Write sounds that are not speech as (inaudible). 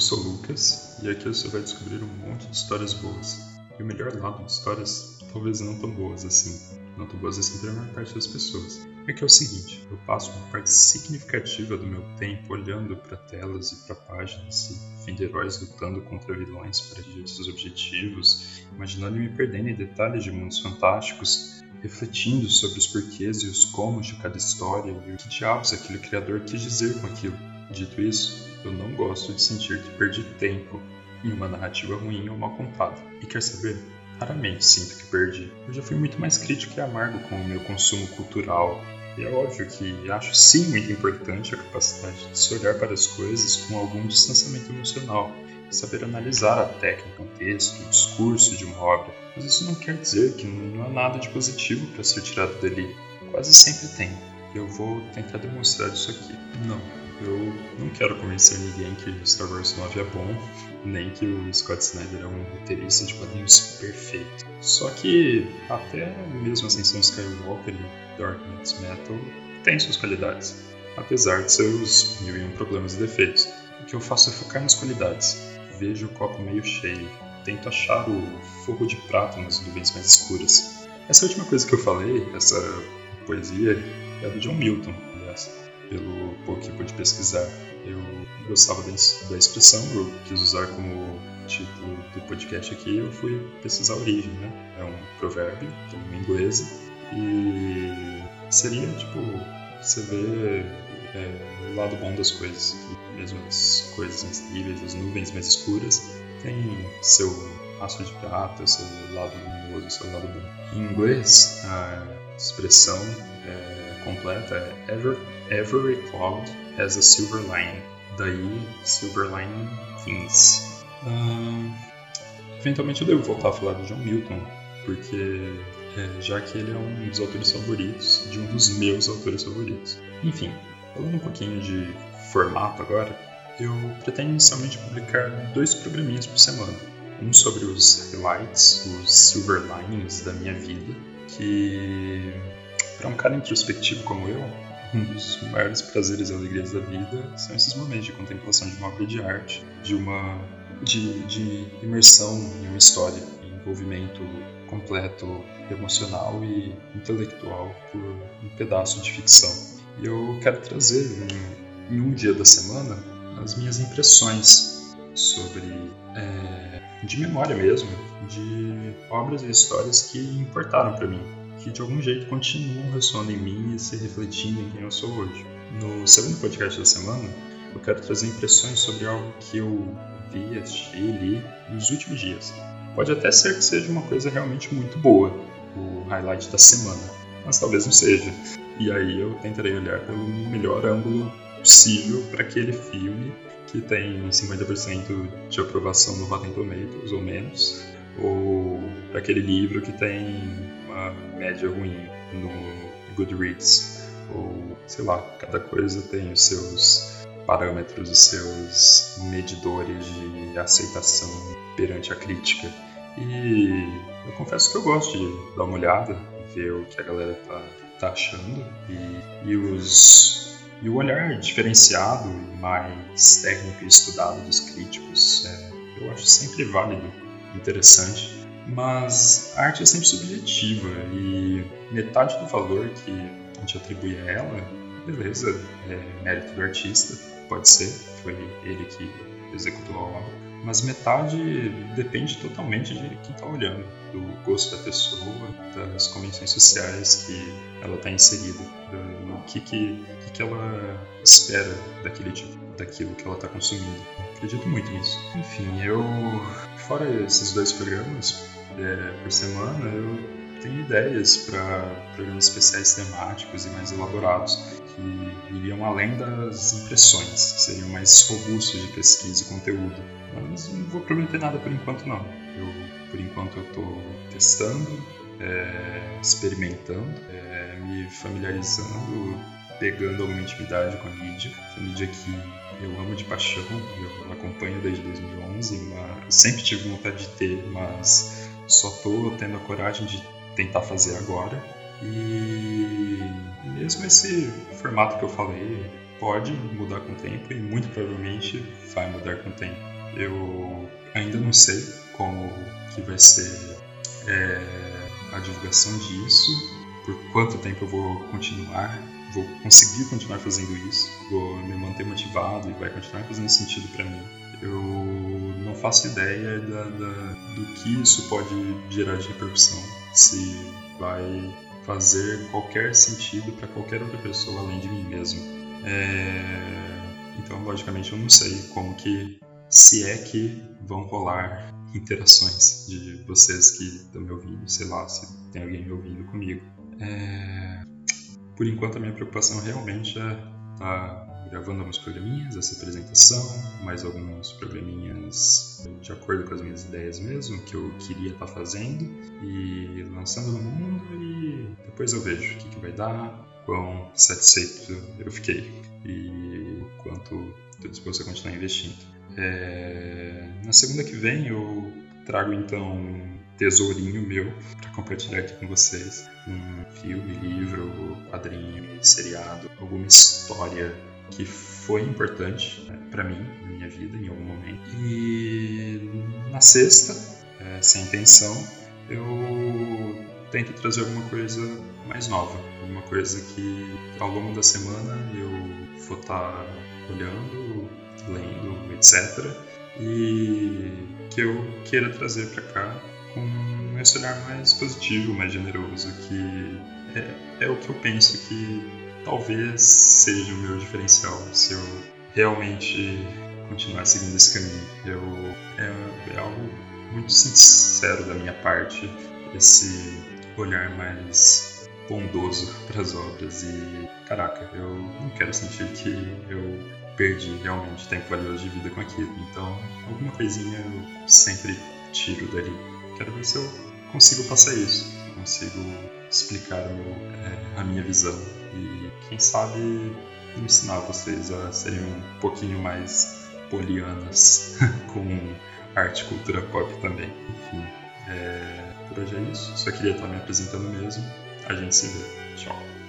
Eu sou Lucas e aqui você vai descobrir um monte de histórias boas. E o melhor lado de histórias, talvez não tão boas assim. Não tão boas assim para a maior parte das pessoas. É que é o seguinte, eu passo uma parte significativa do meu tempo olhando para telas e para páginas e vendo heróis lutando contra vilões para atingir seus objetivos, imaginando e me perdendo em detalhes de mundos fantásticos, refletindo sobre os porquês e os comos de cada história e o que diabos aquele criador quis dizer com aquilo. Dito isso, eu não gosto de sentir que perdi tempo em uma narrativa ruim ou mal contada. E quer saber? Raramente sinto que perdi. Eu já fui muito mais crítico e amargo com o meu consumo cultural. E é óbvio que acho sim muito importante a capacidade de se olhar para as coisas com algum distanciamento emocional, saber analisar a técnica, o texto, o discurso de uma obra. Mas isso não quer dizer que não há nada de positivo para ser tirado dali. Quase sempre tem. E eu vou tentar demonstrar isso aqui. Não, eu não quero convencer ninguém que Star Wars 9 é bom, nem que o Scott Snyder é um roteirista de quadrinhos perfeito. Só que até mesmo Ascensão Skywalker e Dark Knights Metal tem suas qualidades, apesar de seus mil e um problemas e defeitos. O que eu faço é focar nas qualidades. Vejo o copo meio cheio, tento achar o fogo de prata nas nuvens mais escuras. Essa última coisa que eu falei, essa poesia, é do John Milton, aliás pelo pouco que pude pesquisar. Eu gostava da, expressão, eu quis usar como título do podcast aqui, eu fui pesquisar a origem, né? É um provérbio, de língua inglesa, e seria tipo, você vê é, o lado bom das coisas, que mesmo as coisas mais as nuvens mais escuras, tem seu rastro de prata, seu lado luminoso, seu lado bom. Em inglês, a expressão é, completa é ever Every cloud has a silver lining. Daí, silver lining things. Eventualmente eu devo voltar a falar do John Milton, porque é, já que ele é um dos autores favoritos, de um dos meus autores favoritos. Enfim, falando um pouquinho de formato agora, eu pretendo inicialmente publicar dois programinhas por semana. Um sobre os highlights, os silver linings da minha vida, que para um cara introspectivo como eu, um dos maiores prazeres e alegrias da vida são esses momentos de contemplação de uma obra de arte, de uma de, de imersão em uma história, envolvimento completo emocional e intelectual por um pedaço de ficção. E eu quero trazer em, em um dia da semana as minhas impressões sobre é, de memória mesmo de obras e histórias que importaram para mim que de algum jeito continuam ressoando em mim e se refletindo em quem eu sou hoje. No segundo podcast da semana, eu quero trazer impressões sobre algo que eu vi, assisti e li nos últimos dias. Pode até ser que seja uma coisa realmente muito boa, o highlight da semana, mas talvez não seja. E aí eu tentarei olhar pelo melhor ângulo possível para aquele filme que tem 50% de aprovação no Rotten Tomatoes ou menos, ou para aquele livro que tem uma média ruim no Goodreads. Ou, sei lá, cada coisa tem os seus parâmetros, os seus medidores de aceitação perante a crítica. E eu confesso que eu gosto de dar uma olhada, ver o que a galera tá, tá achando e, e os e o olhar diferenciado e mais técnico e estudado dos críticos é, eu acho sempre válido, interessante. Mas a arte é sempre subjetiva e metade do valor que a gente atribui a ela, beleza, é mérito do artista, pode ser, foi ele que executou a obra, mas metade depende totalmente de quem está olhando, do gosto da pessoa, das convenções sociais que ela está inserida, do que, que, que ela espera daquele tipo, daquilo que ela está consumindo. Acredito muito nisso. Enfim, eu, fora esses dois programas, é, por semana, eu tenho ideias para programas especiais temáticos e mais elaborados que iriam além das impressões, seriam mais robustos de pesquisa e conteúdo. Mas não vou prometer nada por enquanto não. Eu, por enquanto eu estou testando, é, experimentando, é, me familiarizando, pegando alguma intimidade com a mídia, a mídia que eu amo de paixão, eu acompanho desde 2011, mas sempre tive vontade de ter, mas só tô tendo a coragem de tentar fazer agora. E mesmo esse formato que eu falei pode mudar com o tempo e muito provavelmente vai mudar com o tempo. Eu ainda não sei como que vai ser é, a divulgação disso, por quanto tempo eu vou continuar, vou conseguir continuar fazendo isso, vou me manter motivado e vai continuar fazendo sentido para mim. Eu não faço ideia da, da, do que isso pode gerar de repercussão, se vai fazer qualquer sentido para qualquer outra pessoa além de mim mesmo. É... Então, logicamente, eu não sei como que, se é que vão rolar interações de vocês que estão me ouvindo, sei lá, se tem alguém me ouvindo comigo. É... Por enquanto, a minha preocupação realmente é estar tá gravando alguns programinhas, essa apresentação, mais alguns programinhas de acordo com as minhas ideias mesmo, que eu queria estar tá fazendo, e lançando no mundo, e depois eu vejo o que, que vai dar, quão satisfeito eu fiquei e quanto estou disposto a continuar investindo. É... Na segunda que vem eu trago então um tesourinho meu para compartilhar aqui com vocês. Um filme, livro, quadrinho, seriado, alguma história que foi importante né, para mim na minha vida em algum momento. E na sexta, é, sem intenção, eu tento trazer alguma coisa mais nova, alguma coisa que ao longo da semana eu vou estar tá olhando, lendo, etc. E que eu queira trazer para cá com esse olhar mais positivo, mais generoso, que é, é o que eu penso que talvez seja o meu diferencial se eu realmente continuar seguindo esse caminho. Eu, é, é algo muito sincero da minha parte, esse olhar mais bondoso (laughs) para as obras e caraca, eu não quero sentir que eu perdi realmente tempo valioso de vida com aquilo. Então, alguma coisinha eu sempre tiro dali. Quero ver se eu consigo passar isso, consigo explicar meu, é, a minha visão e quem sabe ensinar vocês a serem um pouquinho mais polianas (laughs) com arte e cultura pop também. Enfim, é, por hoje é isso. Só queria estar me apresentando mesmo. A gente se vê. Tchau.